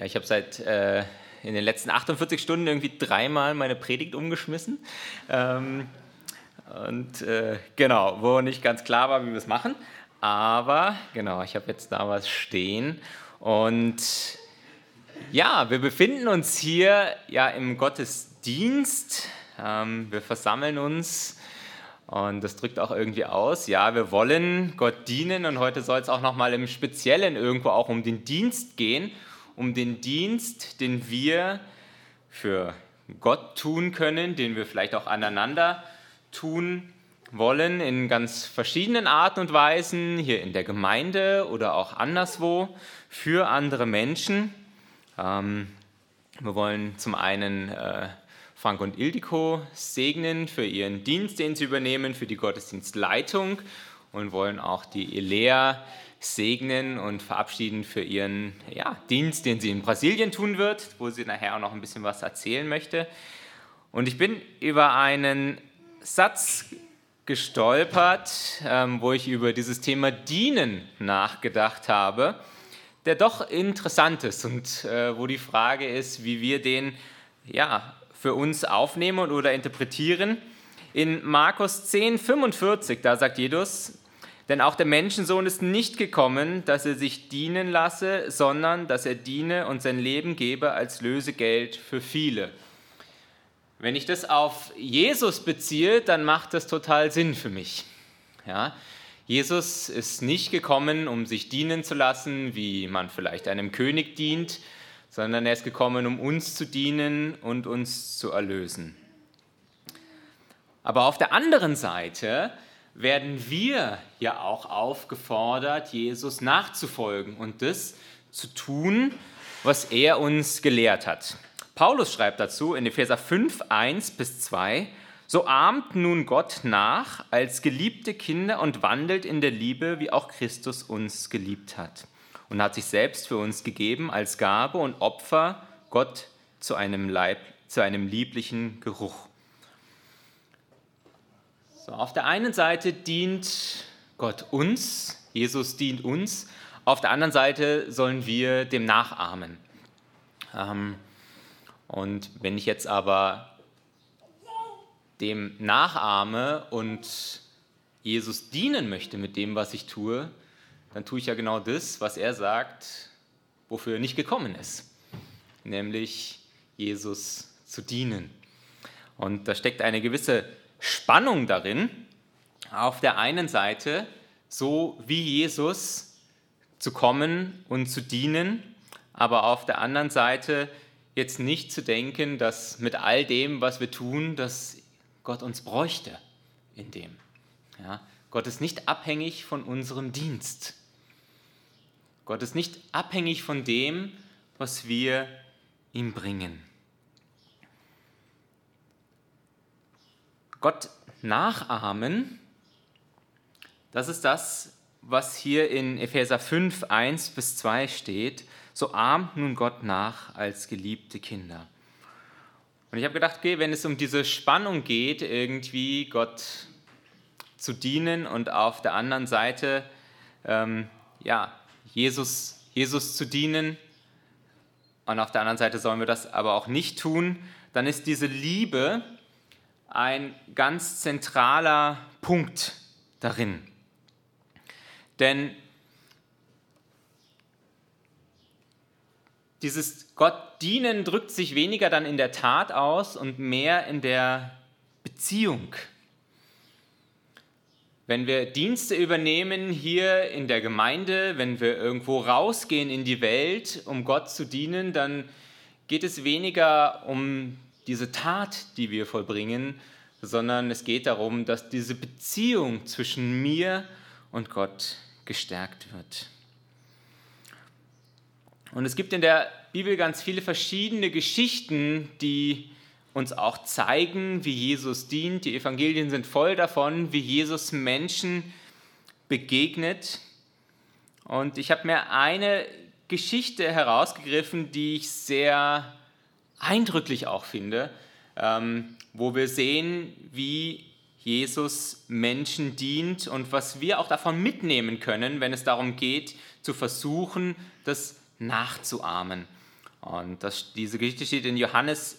Ja, ich habe seit äh, in den letzten 48 Stunden irgendwie dreimal meine Predigt umgeschmissen. Ähm, und äh, genau, wo nicht ganz klar war, wie wir es machen. Aber genau, ich habe jetzt da was stehen. Und ja, wir befinden uns hier ja im Gottesdienst. Ähm, wir versammeln uns und das drückt auch irgendwie aus, ja, wir wollen Gott dienen und heute soll es auch nochmal im Speziellen irgendwo auch um den Dienst gehen um den Dienst, den wir für Gott tun können, den wir vielleicht auch aneinander tun wollen, in ganz verschiedenen Arten und Weisen, hier in der Gemeinde oder auch anderswo, für andere Menschen. Ähm, wir wollen zum einen äh, Frank und Ildiko segnen für ihren Dienst, den sie übernehmen, für die Gottesdienstleitung und wollen auch die Elea segnen und verabschieden für ihren ja, Dienst, den sie in Brasilien tun wird, wo sie nachher auch noch ein bisschen was erzählen möchte. Und ich bin über einen Satz gestolpert, ähm, wo ich über dieses Thema Dienen nachgedacht habe, der doch interessant ist und äh, wo die Frage ist, wie wir den ja, für uns aufnehmen oder interpretieren. In Markus 10, 45, da sagt Jesus, denn auch der Menschensohn ist nicht gekommen, dass er sich dienen lasse, sondern dass er diene und sein Leben gebe als Lösegeld für viele. Wenn ich das auf Jesus beziehe, dann macht das total Sinn für mich. Ja, Jesus ist nicht gekommen, um sich dienen zu lassen, wie man vielleicht einem König dient, sondern er ist gekommen, um uns zu dienen und uns zu erlösen. Aber auf der anderen Seite werden wir ja auch aufgefordert, Jesus nachzufolgen und das zu tun, was er uns gelehrt hat. Paulus schreibt dazu in Epheser 5, 1 bis 2, so ahmt nun Gott nach als geliebte Kinder und wandelt in der Liebe, wie auch Christus uns geliebt hat und hat sich selbst für uns gegeben als Gabe und Opfer Gott zu einem, Leib, zu einem lieblichen Geruch. So, auf der einen Seite dient Gott uns, Jesus dient uns, auf der anderen Seite sollen wir dem nachahmen. Ähm, und wenn ich jetzt aber dem nachahme und Jesus dienen möchte mit dem, was ich tue, dann tue ich ja genau das, was er sagt, wofür er nicht gekommen ist, nämlich Jesus zu dienen. Und da steckt eine gewisse Spannung darin, auf der einen Seite so wie Jesus zu kommen und zu dienen, aber auf der anderen Seite jetzt nicht zu denken, dass mit all dem, was wir tun, dass Gott uns bräuchte in dem. Ja, Gott ist nicht abhängig von unserem Dienst. Gott ist nicht abhängig von dem, was wir ihm bringen. Gott nachahmen, das ist das, was hier in Epheser 5, 1 bis 2 steht. So ahmt nun Gott nach als geliebte Kinder. Und ich habe gedacht, okay, wenn es um diese Spannung geht, irgendwie Gott zu dienen und auf der anderen Seite ähm, ja, Jesus, Jesus zu dienen, und auf der anderen Seite sollen wir das aber auch nicht tun, dann ist diese Liebe, ein ganz zentraler Punkt darin. Denn dieses Gott dienen drückt sich weniger dann in der Tat aus und mehr in der Beziehung. Wenn wir Dienste übernehmen hier in der Gemeinde, wenn wir irgendwo rausgehen in die Welt, um Gott zu dienen, dann geht es weniger um diese Tat, die wir vollbringen, sondern es geht darum, dass diese Beziehung zwischen mir und Gott gestärkt wird. Und es gibt in der Bibel ganz viele verschiedene Geschichten, die uns auch zeigen, wie Jesus dient. Die Evangelien sind voll davon, wie Jesus Menschen begegnet. Und ich habe mir eine Geschichte herausgegriffen, die ich sehr eindrücklich auch finde, ähm, wo wir sehen, wie Jesus Menschen dient und was wir auch davon mitnehmen können, wenn es darum geht, zu versuchen, das nachzuahmen. Und das, diese Geschichte steht in Johannes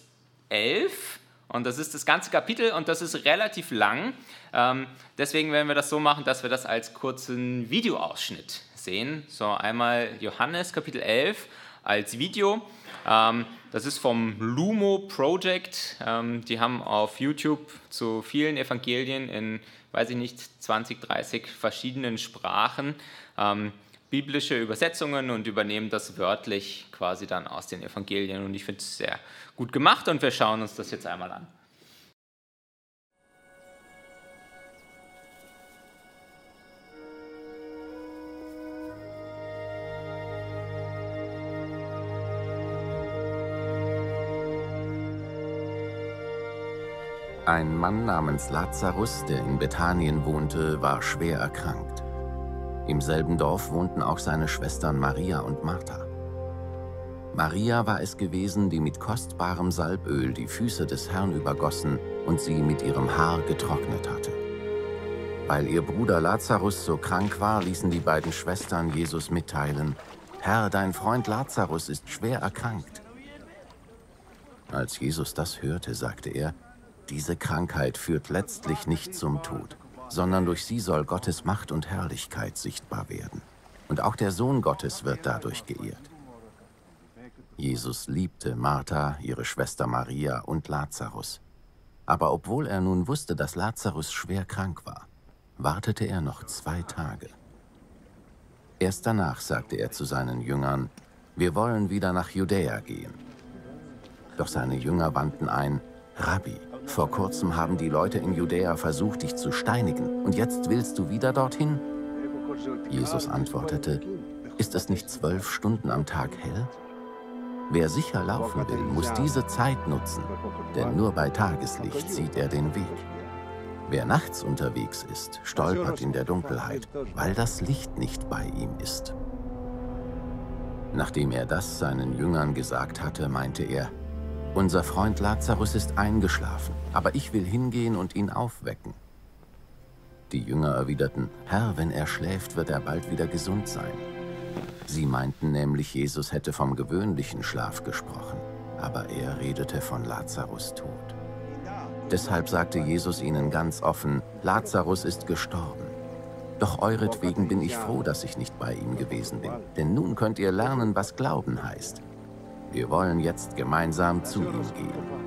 11 und das ist das ganze Kapitel und das ist relativ lang. Ähm, deswegen werden wir das so machen, dass wir das als kurzen Videoausschnitt sehen. So einmal Johannes Kapitel 11 als Video. Ähm, das ist vom Lumo Project. Ähm, die haben auf YouTube zu vielen Evangelien in, weiß ich nicht, 20, 30 verschiedenen Sprachen ähm, biblische Übersetzungen und übernehmen das wörtlich quasi dann aus den Evangelien. Und ich finde es sehr gut gemacht und wir schauen uns das jetzt einmal an. Ein Mann namens Lazarus, der in Bethanien wohnte, war schwer erkrankt. Im selben Dorf wohnten auch seine Schwestern Maria und Martha. Maria war es gewesen, die mit kostbarem Salböl die Füße des Herrn übergossen und sie mit ihrem Haar getrocknet hatte. Weil ihr Bruder Lazarus so krank war, ließen die beiden Schwestern Jesus mitteilen, Herr, dein Freund Lazarus ist schwer erkrankt. Als Jesus das hörte, sagte er, diese Krankheit führt letztlich nicht zum Tod, sondern durch sie soll Gottes Macht und Herrlichkeit sichtbar werden. Und auch der Sohn Gottes wird dadurch geehrt. Jesus liebte Martha, ihre Schwester Maria und Lazarus. Aber obwohl er nun wusste, dass Lazarus schwer krank war, wartete er noch zwei Tage. Erst danach sagte er zu seinen Jüngern, wir wollen wieder nach Judäa gehen. Doch seine Jünger wandten ein, Rabbi, vor kurzem haben die Leute in Judäa versucht, dich zu steinigen, und jetzt willst du wieder dorthin? Jesus antwortete, ist es nicht zwölf Stunden am Tag hell? Wer sicher laufen will, muss diese Zeit nutzen, denn nur bei Tageslicht sieht er den Weg. Wer nachts unterwegs ist, stolpert in der Dunkelheit, weil das Licht nicht bei ihm ist. Nachdem er das seinen Jüngern gesagt hatte, meinte er, unser Freund Lazarus ist eingeschlafen, aber ich will hingehen und ihn aufwecken. Die Jünger erwiderten, Herr, wenn er schläft, wird er bald wieder gesund sein. Sie meinten nämlich, Jesus hätte vom gewöhnlichen Schlaf gesprochen, aber er redete von Lazarus Tod. Deshalb sagte Jesus ihnen ganz offen, Lazarus ist gestorben. Doch euretwegen bin ich froh, dass ich nicht bei ihm gewesen bin, denn nun könnt ihr lernen, was Glauben heißt. Wir wollen jetzt gemeinsam zu ihm gehen.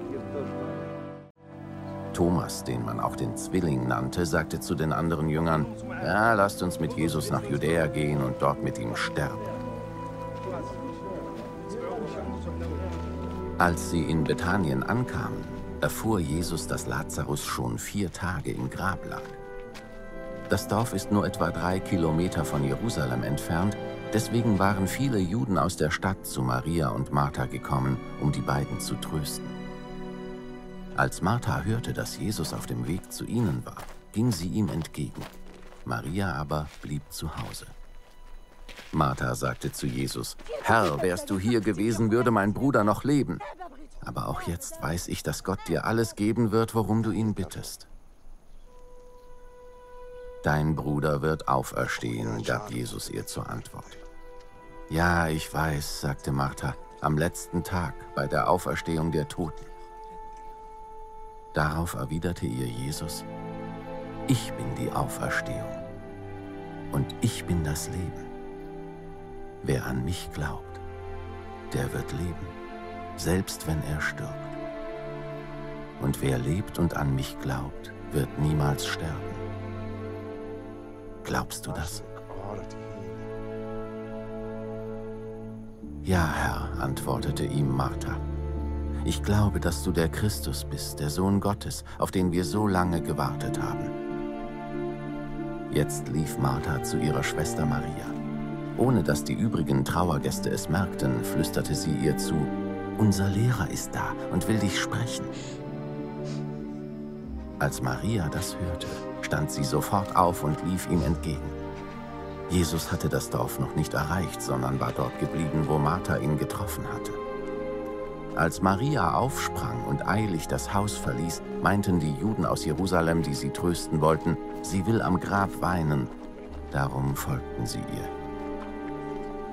Thomas, den man auch den Zwilling nannte, sagte zu den anderen Jüngern, ja, lasst uns mit Jesus nach Judäa gehen und dort mit ihm sterben. Als sie in Bethanien ankamen, erfuhr Jesus, dass Lazarus schon vier Tage im Grab lag. Das Dorf ist nur etwa drei Kilometer von Jerusalem entfernt Deswegen waren viele Juden aus der Stadt zu Maria und Martha gekommen, um die beiden zu trösten. Als Martha hörte, dass Jesus auf dem Weg zu ihnen war, ging sie ihm entgegen. Maria aber blieb zu Hause. Martha sagte zu Jesus, Herr, wärst du hier gewesen, würde mein Bruder noch leben. Aber auch jetzt weiß ich, dass Gott dir alles geben wird, worum du ihn bittest. Dein Bruder wird auferstehen, gab Jesus ihr zur Antwort. Ja, ich weiß, sagte Martha, am letzten Tag bei der Auferstehung der Toten. Darauf erwiderte ihr Jesus, ich bin die Auferstehung und ich bin das Leben. Wer an mich glaubt, der wird leben, selbst wenn er stirbt. Und wer lebt und an mich glaubt, wird niemals sterben. Glaubst du das? Ja, Herr, antwortete ihm Martha. Ich glaube, dass du der Christus bist, der Sohn Gottes, auf den wir so lange gewartet haben. Jetzt lief Martha zu ihrer Schwester Maria. Ohne dass die übrigen Trauergäste es merkten, flüsterte sie ihr zu, Unser Lehrer ist da und will dich sprechen. Als Maria das hörte, stand sie sofort auf und lief ihm entgegen. Jesus hatte das Dorf noch nicht erreicht, sondern war dort geblieben, wo Martha ihn getroffen hatte. Als Maria aufsprang und eilig das Haus verließ, meinten die Juden aus Jerusalem, die sie trösten wollten, sie will am Grab weinen. Darum folgten sie ihr.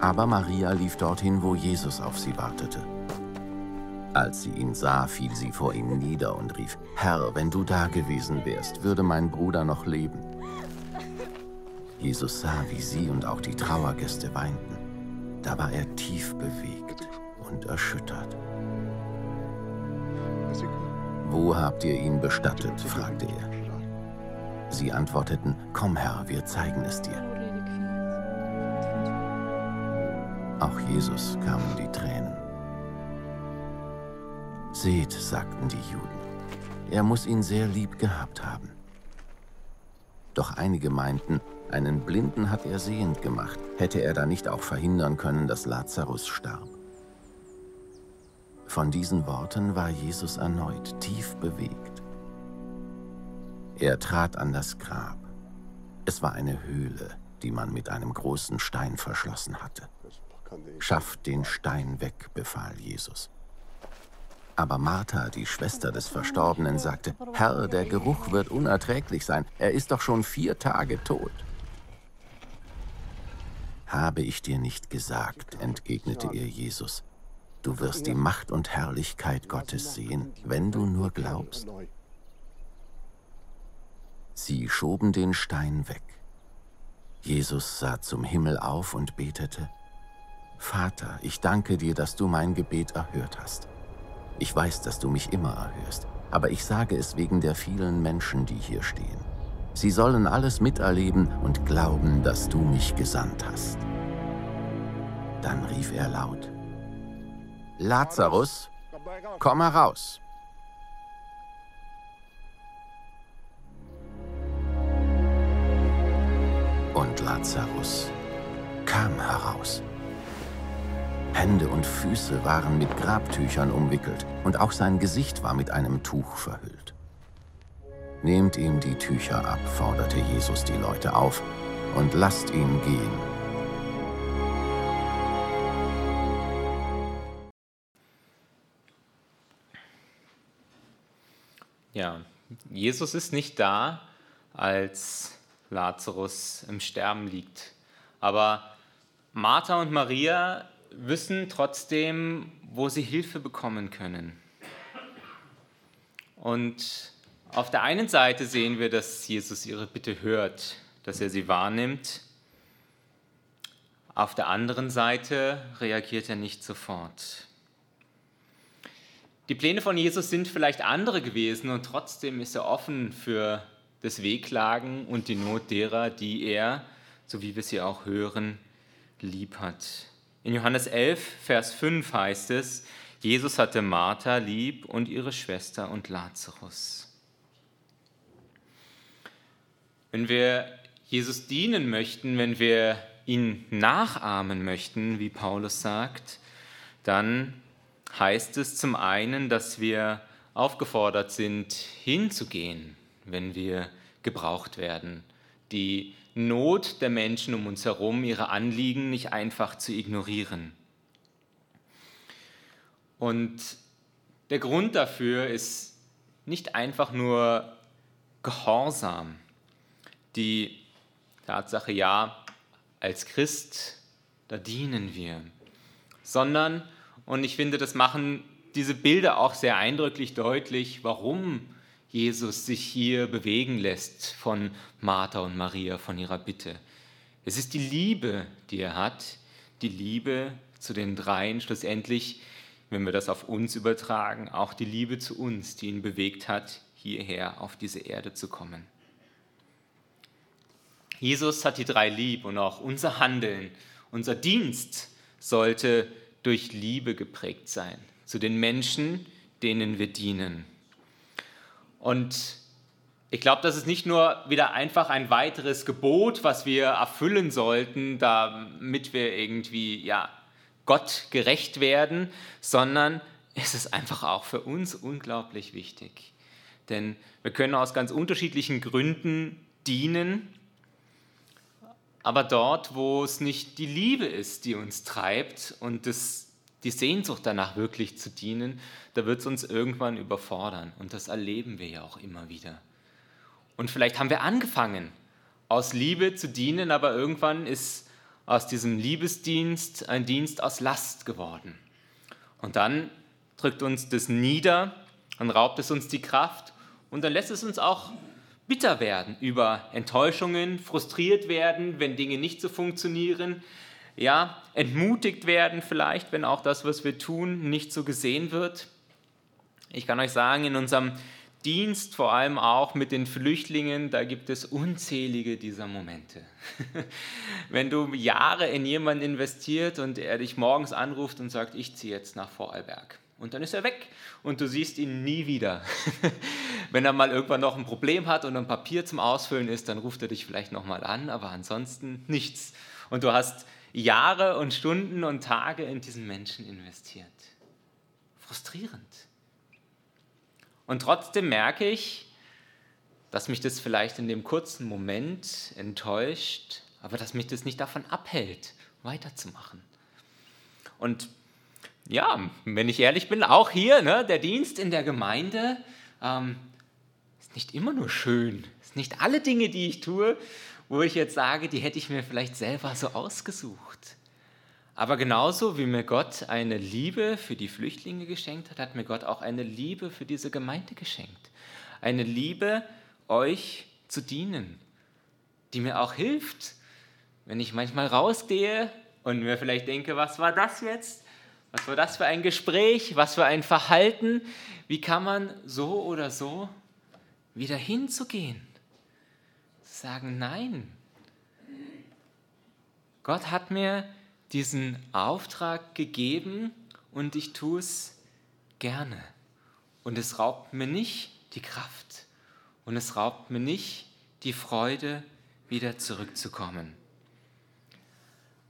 Aber Maria lief dorthin, wo Jesus auf sie wartete. Als sie ihn sah, fiel sie vor ihm nieder und rief, Herr, wenn du da gewesen wärst, würde mein Bruder noch leben. Jesus sah, wie sie und auch die Trauergäste weinten. Da war er tief bewegt und erschüttert. Wo habt ihr ihn bestattet? fragte er. Sie antworteten, Komm Herr, wir zeigen es dir. Auch Jesus kamen die Tränen. Seht, sagten die Juden, er muss ihn sehr lieb gehabt haben. Doch einige meinten, einen Blinden hat er sehend gemacht. Hätte er da nicht auch verhindern können, dass Lazarus starb? Von diesen Worten war Jesus erneut tief bewegt. Er trat an das Grab. Es war eine Höhle, die man mit einem großen Stein verschlossen hatte. Schafft den Stein weg, befahl Jesus. Aber Martha, die Schwester des Verstorbenen, sagte, Herr, der Geruch wird unerträglich sein. Er ist doch schon vier Tage tot. Habe ich dir nicht gesagt, entgegnete ihr Jesus, Du wirst die Macht und Herrlichkeit Gottes sehen, wenn du nur glaubst. Sie schoben den Stein weg. Jesus sah zum Himmel auf und betete, Vater, ich danke dir, dass du mein Gebet erhört hast. Ich weiß, dass du mich immer erhörst, aber ich sage es wegen der vielen Menschen, die hier stehen. Sie sollen alles miterleben und glauben, dass du mich gesandt hast. Dann rief er laut, Lazarus, komm heraus. Und Lazarus kam heraus. Hände und Füße waren mit Grabtüchern umwickelt und auch sein Gesicht war mit einem Tuch verhüllt. Nehmt ihm die Tücher ab, forderte Jesus die Leute auf, und lasst ihn gehen. Ja, Jesus ist nicht da, als Lazarus im Sterben liegt. Aber Martha und Maria wissen trotzdem, wo sie Hilfe bekommen können. Und auf der einen Seite sehen wir, dass Jesus ihre Bitte hört, dass er sie wahrnimmt. Auf der anderen Seite reagiert er nicht sofort. Die Pläne von Jesus sind vielleicht andere gewesen und trotzdem ist er offen für das Wehklagen und die Not derer, die er, so wie wir sie auch hören, lieb hat. In Johannes 11, Vers 5 heißt es, Jesus hatte Martha lieb und ihre Schwester und Lazarus. Wenn wir Jesus dienen möchten, wenn wir ihn nachahmen möchten, wie Paulus sagt, dann heißt es zum einen, dass wir aufgefordert sind, hinzugehen, wenn wir gebraucht werden. Die Not der Menschen um uns herum, ihre Anliegen nicht einfach zu ignorieren. Und der Grund dafür ist nicht einfach nur Gehorsam. Die Tatsache, ja, als Christ, da dienen wir, sondern und ich finde, das machen diese Bilder auch sehr eindrücklich deutlich, warum Jesus sich hier bewegen lässt von Martha und Maria, von ihrer Bitte. Es ist die Liebe, die er hat, die Liebe zu den dreien, schlussendlich, wenn wir das auf uns übertragen, auch die Liebe zu uns, die ihn bewegt hat, hierher auf diese Erde zu kommen. Jesus hat die drei lieb und auch unser Handeln, unser Dienst sollte durch Liebe geprägt sein, zu den Menschen, denen wir dienen. Und ich glaube, das ist nicht nur wieder einfach ein weiteres Gebot, was wir erfüllen sollten, damit wir irgendwie ja, Gott gerecht werden, sondern es ist einfach auch für uns unglaublich wichtig. Denn wir können aus ganz unterschiedlichen Gründen dienen aber dort, wo es nicht die Liebe ist, die uns treibt und das, die Sehnsucht danach wirklich zu dienen, da wird es uns irgendwann überfordern. Und das erleben wir ja auch immer wieder. Und vielleicht haben wir angefangen, aus Liebe zu dienen, aber irgendwann ist aus diesem Liebesdienst ein Dienst aus Last geworden. Und dann drückt uns das nieder, dann raubt es uns die Kraft und dann lässt es uns auch bitter werden über Enttäuschungen, frustriert werden, wenn Dinge nicht so funktionieren, ja, entmutigt werden vielleicht, wenn auch das, was wir tun, nicht so gesehen wird. Ich kann euch sagen, in unserem Dienst, vor allem auch mit den Flüchtlingen, da gibt es unzählige dieser Momente. Wenn du Jahre in jemanden investiert und er dich morgens anruft und sagt, ich ziehe jetzt nach Vorarlberg. Und dann ist er weg und du siehst ihn nie wieder. Wenn er mal irgendwann noch ein Problem hat und ein Papier zum Ausfüllen ist, dann ruft er dich vielleicht nochmal an, aber ansonsten nichts. Und du hast Jahre und Stunden und Tage in diesen Menschen investiert. Frustrierend. Und trotzdem merke ich, dass mich das vielleicht in dem kurzen Moment enttäuscht, aber dass mich das nicht davon abhält, weiterzumachen. Und ja, wenn ich ehrlich bin, auch hier, ne, der Dienst in der Gemeinde ähm, ist nicht immer nur schön. Ist nicht alle Dinge, die ich tue, wo ich jetzt sage, die hätte ich mir vielleicht selber so ausgesucht. Aber genauso wie mir Gott eine Liebe für die Flüchtlinge geschenkt hat, hat mir Gott auch eine Liebe für diese Gemeinde geschenkt. Eine Liebe, euch zu dienen, die mir auch hilft, wenn ich manchmal rausgehe und mir vielleicht denke, was war das jetzt? Was war das für ein Gespräch? Was für ein Verhalten? Wie kann man so oder so wieder hinzugehen? Sagen, nein. Gott hat mir diesen Auftrag gegeben und ich tue es gerne. Und es raubt mir nicht die Kraft und es raubt mir nicht die Freude, wieder zurückzukommen.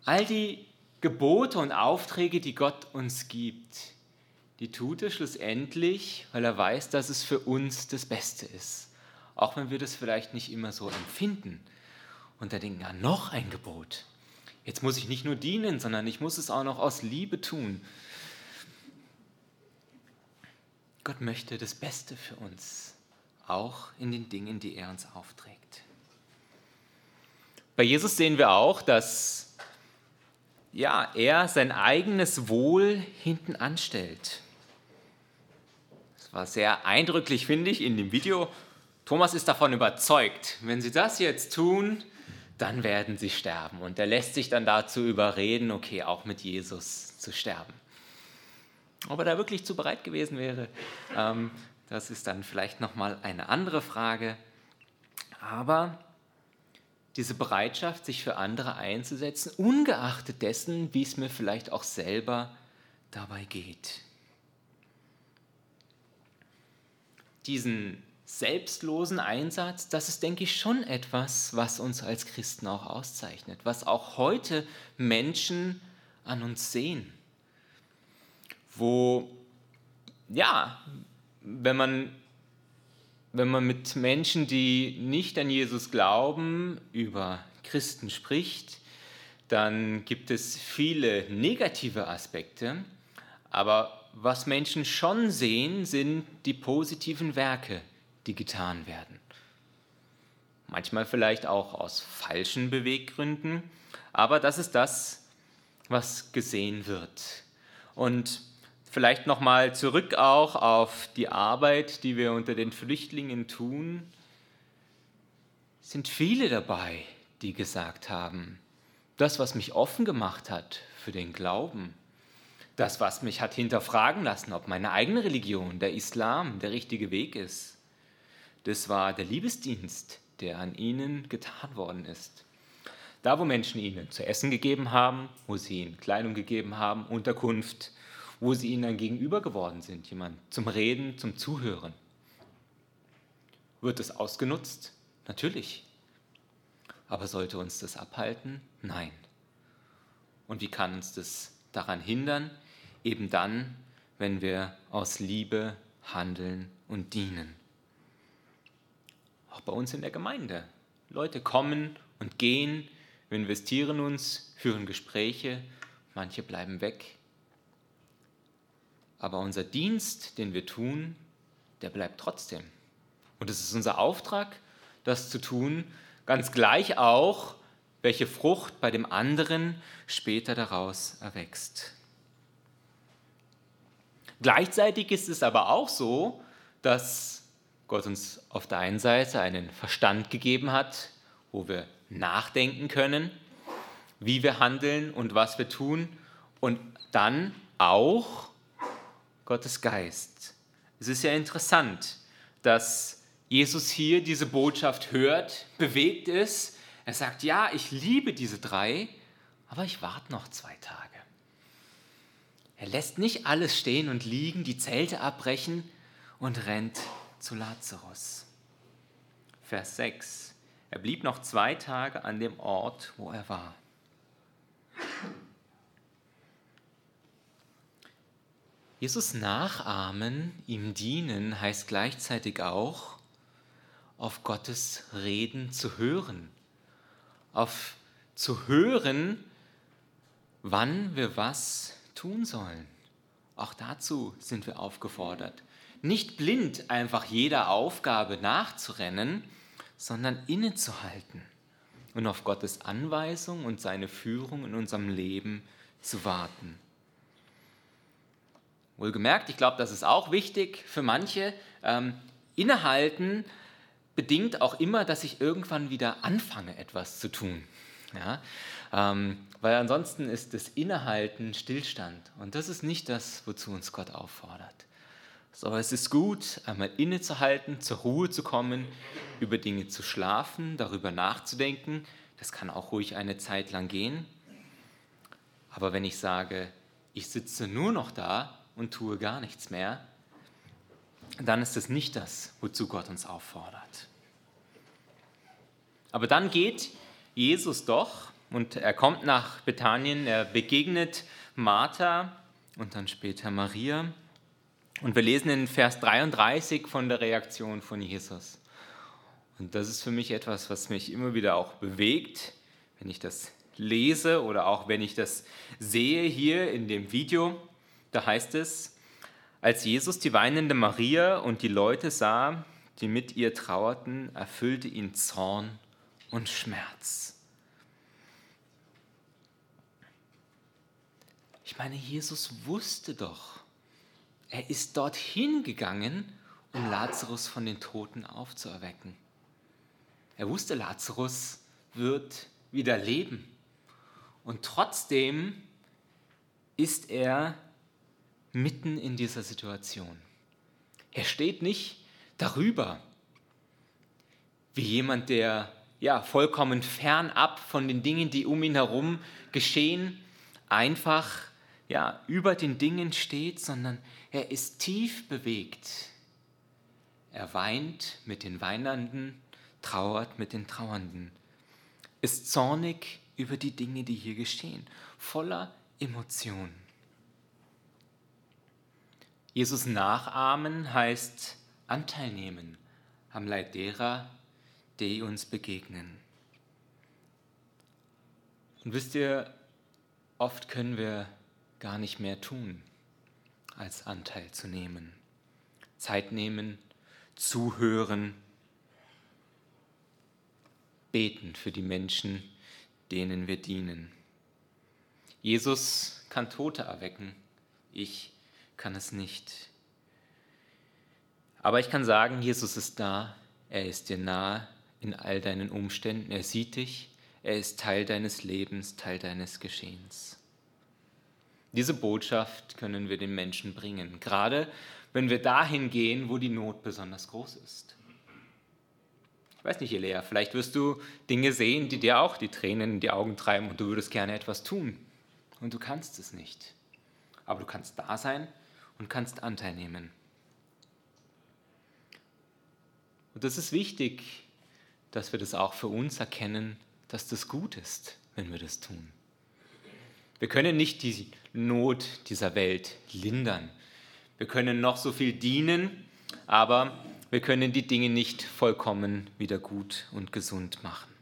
All die Gebote und Aufträge, die Gott uns gibt, die tut er schlussendlich, weil er weiß, dass es für uns das Beste ist. Auch wenn wir das vielleicht nicht immer so empfinden. Und da denken, ja, noch ein Gebot. Jetzt muss ich nicht nur dienen, sondern ich muss es auch noch aus Liebe tun. Gott möchte das Beste für uns, auch in den Dingen, die er uns aufträgt. Bei Jesus sehen wir auch, dass ja, er sein eigenes Wohl hinten anstellt. Das war sehr eindrücklich, finde ich, in dem Video. Thomas ist davon überzeugt, wenn Sie das jetzt tun, dann werden sie sterben. Und er lässt sich dann dazu überreden, okay, auch mit Jesus zu sterben. Ob er da wirklich zu bereit gewesen wäre, ähm, das ist dann vielleicht nochmal eine andere Frage. Aber diese Bereitschaft, sich für andere einzusetzen, ungeachtet dessen, wie es mir vielleicht auch selber dabei geht. Diesen selbstlosen Einsatz, das ist, denke ich, schon etwas, was uns als Christen auch auszeichnet, was auch heute Menschen an uns sehen. Wo, ja, wenn man, wenn man mit Menschen, die nicht an Jesus glauben, über Christen spricht, dann gibt es viele negative Aspekte, aber was Menschen schon sehen, sind die positiven Werke, die getan werden. Manchmal vielleicht auch aus falschen Beweggründen, aber das ist das, was gesehen wird. Und vielleicht nochmal zurück auch auf die Arbeit, die wir unter den Flüchtlingen tun. Sind viele dabei, die gesagt haben, das, was mich offen gemacht hat für den Glauben, das, was mich hat hinterfragen lassen, ob meine eigene Religion, der Islam, der richtige Weg ist, das war der Liebesdienst, der an ihnen getan worden ist. Da, wo Menschen ihnen zu essen gegeben haben, wo sie ihnen Kleidung gegeben haben, Unterkunft, wo sie ihnen ein Gegenüber geworden sind, jemand zum Reden, zum Zuhören. Wird es ausgenutzt? Natürlich. Aber sollte uns das abhalten? Nein. Und wie kann uns das daran hindern? Eben dann, wenn wir aus Liebe handeln und dienen auch bei uns in der Gemeinde. Leute kommen und gehen, wir investieren uns, führen Gespräche, manche bleiben weg. Aber unser Dienst, den wir tun, der bleibt trotzdem. Und es ist unser Auftrag, das zu tun, ganz gleich auch, welche Frucht bei dem anderen später daraus erwächst. Gleichzeitig ist es aber auch so, dass Gott uns auf der einen Seite einen Verstand gegeben hat, wo wir nachdenken können, wie wir handeln und was wir tun, und dann auch Gottes Geist. Es ist ja interessant, dass Jesus hier diese Botschaft hört, bewegt ist. Er sagt, ja, ich liebe diese drei, aber ich warte noch zwei Tage. Er lässt nicht alles stehen und liegen, die Zelte abbrechen und rennt zu Lazarus. Vers 6. Er blieb noch zwei Tage an dem Ort, wo er war. Jesus nachahmen, ihm dienen, heißt gleichzeitig auch, auf Gottes Reden zu hören. Auf zu hören, wann wir was tun sollen. Auch dazu sind wir aufgefordert. Nicht blind einfach jeder Aufgabe nachzurennen, sondern innezuhalten und auf Gottes Anweisung und seine Führung in unserem Leben zu warten. Wohlgemerkt, ich glaube, das ist auch wichtig für manche. Ähm, innehalten bedingt auch immer, dass ich irgendwann wieder anfange, etwas zu tun. Ja? Ähm, weil ansonsten ist das Innehalten Stillstand. Und das ist nicht das, wozu uns Gott auffordert. So, es ist gut, einmal innezuhalten, zur Ruhe zu kommen, über Dinge zu schlafen, darüber nachzudenken. Das kann auch ruhig eine Zeit lang gehen. Aber wenn ich sage, ich sitze nur noch da und tue gar nichts mehr, dann ist es nicht das, wozu Gott uns auffordert. Aber dann geht Jesus doch und er kommt nach Bethanien, er begegnet Martha und dann später Maria. Und wir lesen in Vers 33 von der Reaktion von Jesus. Und das ist für mich etwas, was mich immer wieder auch bewegt, wenn ich das lese oder auch wenn ich das sehe hier in dem Video. Da heißt es, als Jesus die weinende Maria und die Leute sah, die mit ihr trauerten, erfüllte ihn Zorn und Schmerz. Ich meine, Jesus wusste doch, er ist dorthin gegangen, um Lazarus von den Toten aufzuerwecken. Er wusste, Lazarus wird wieder leben. Und trotzdem ist er mitten in dieser Situation. Er steht nicht darüber, wie jemand, der ja vollkommen fernab von den Dingen, die um ihn herum geschehen, einfach ja über den Dingen steht, sondern er ist tief bewegt. Er weint mit den Weinenden, trauert mit den Trauernden, ist zornig über die Dinge, die hier geschehen, voller Emotionen. Jesus nachahmen heißt Anteil nehmen am Leid derer, die uns begegnen. Und wisst ihr, oft können wir gar nicht mehr tun, als Anteil zu nehmen. Zeit nehmen, zuhören, beten für die Menschen, denen wir dienen. Jesus kann Tote erwecken, ich kann es nicht. Aber ich kann sagen, Jesus ist da, er ist dir nahe in all deinen Umständen, er sieht dich, er ist Teil deines Lebens, Teil deines Geschehens. Diese Botschaft können wir den Menschen bringen, gerade wenn wir dahin gehen, wo die Not besonders groß ist. Ich weiß nicht, Elea, vielleicht wirst du Dinge sehen, die dir auch die Tränen in die Augen treiben und du würdest gerne etwas tun und du kannst es nicht. Aber du kannst da sein und kannst Anteil nehmen. Und das ist wichtig, dass wir das auch für uns erkennen, dass das gut ist, wenn wir das tun. Wir können nicht die Not dieser Welt lindern. Wir können noch so viel dienen, aber wir können die Dinge nicht vollkommen wieder gut und gesund machen.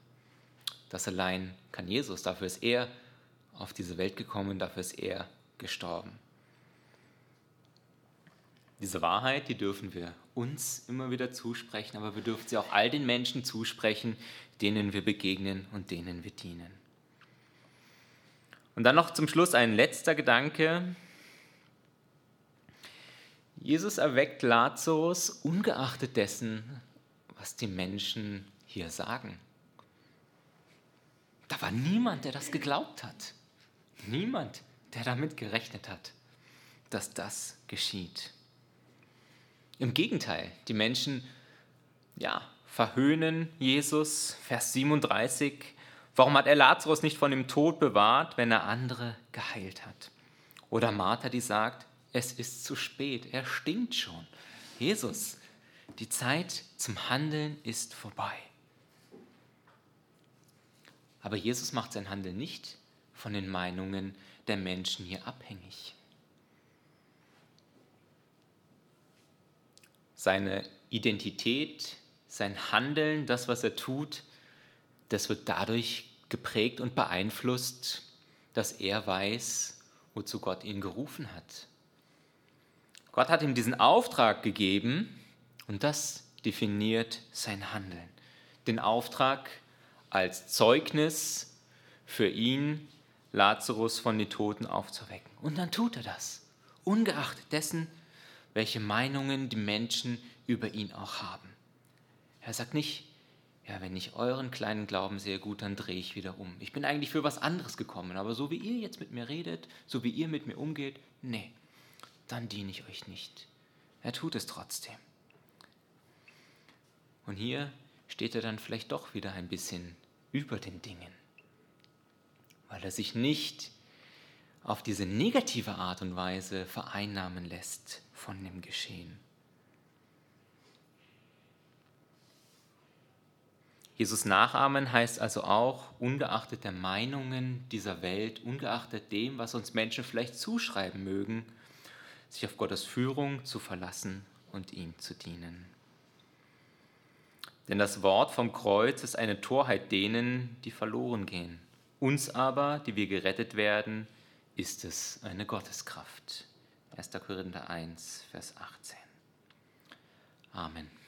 Das allein kann Jesus. Dafür ist er auf diese Welt gekommen, dafür ist er gestorben. Diese Wahrheit, die dürfen wir uns immer wieder zusprechen, aber wir dürfen sie auch all den Menschen zusprechen, denen wir begegnen und denen wir dienen. Und dann noch zum Schluss ein letzter Gedanke. Jesus erweckt Lazarus ungeachtet dessen, was die Menschen hier sagen. Da war niemand, der das geglaubt hat. Niemand, der damit gerechnet hat, dass das geschieht. Im Gegenteil, die Menschen ja, verhöhnen Jesus, Vers 37. Warum hat er Lazarus nicht von dem Tod bewahrt, wenn er andere geheilt hat? Oder Martha, die sagt, es ist zu spät, er stinkt schon. Jesus, die Zeit zum Handeln ist vorbei. Aber Jesus macht sein Handeln nicht von den Meinungen der Menschen hier abhängig. Seine Identität, sein Handeln, das, was er tut, das wird dadurch geprägt und beeinflusst, dass er weiß, wozu Gott ihn gerufen hat. Gott hat ihm diesen Auftrag gegeben und das definiert sein Handeln. Den Auftrag als Zeugnis für ihn, Lazarus von den Toten aufzuwecken. Und dann tut er das, ungeachtet dessen, welche Meinungen die Menschen über ihn auch haben. Er sagt nicht, ja, wenn ich euren kleinen Glauben sehe, gut, dann drehe ich wieder um. Ich bin eigentlich für was anderes gekommen, aber so wie ihr jetzt mit mir redet, so wie ihr mit mir umgeht, nee, dann diene ich euch nicht. Er tut es trotzdem. Und hier steht er dann vielleicht doch wieder ein bisschen über den Dingen, weil er sich nicht auf diese negative Art und Weise vereinnahmen lässt von dem Geschehen. Jesus nachahmen heißt also auch, ungeachtet der Meinungen dieser Welt, ungeachtet dem, was uns Menschen vielleicht zuschreiben mögen, sich auf Gottes Führung zu verlassen und ihm zu dienen. Denn das Wort vom Kreuz ist eine Torheit denen, die verloren gehen. Uns aber, die wir gerettet werden, ist es eine Gotteskraft. 1. Korinther 1, Vers 18. Amen.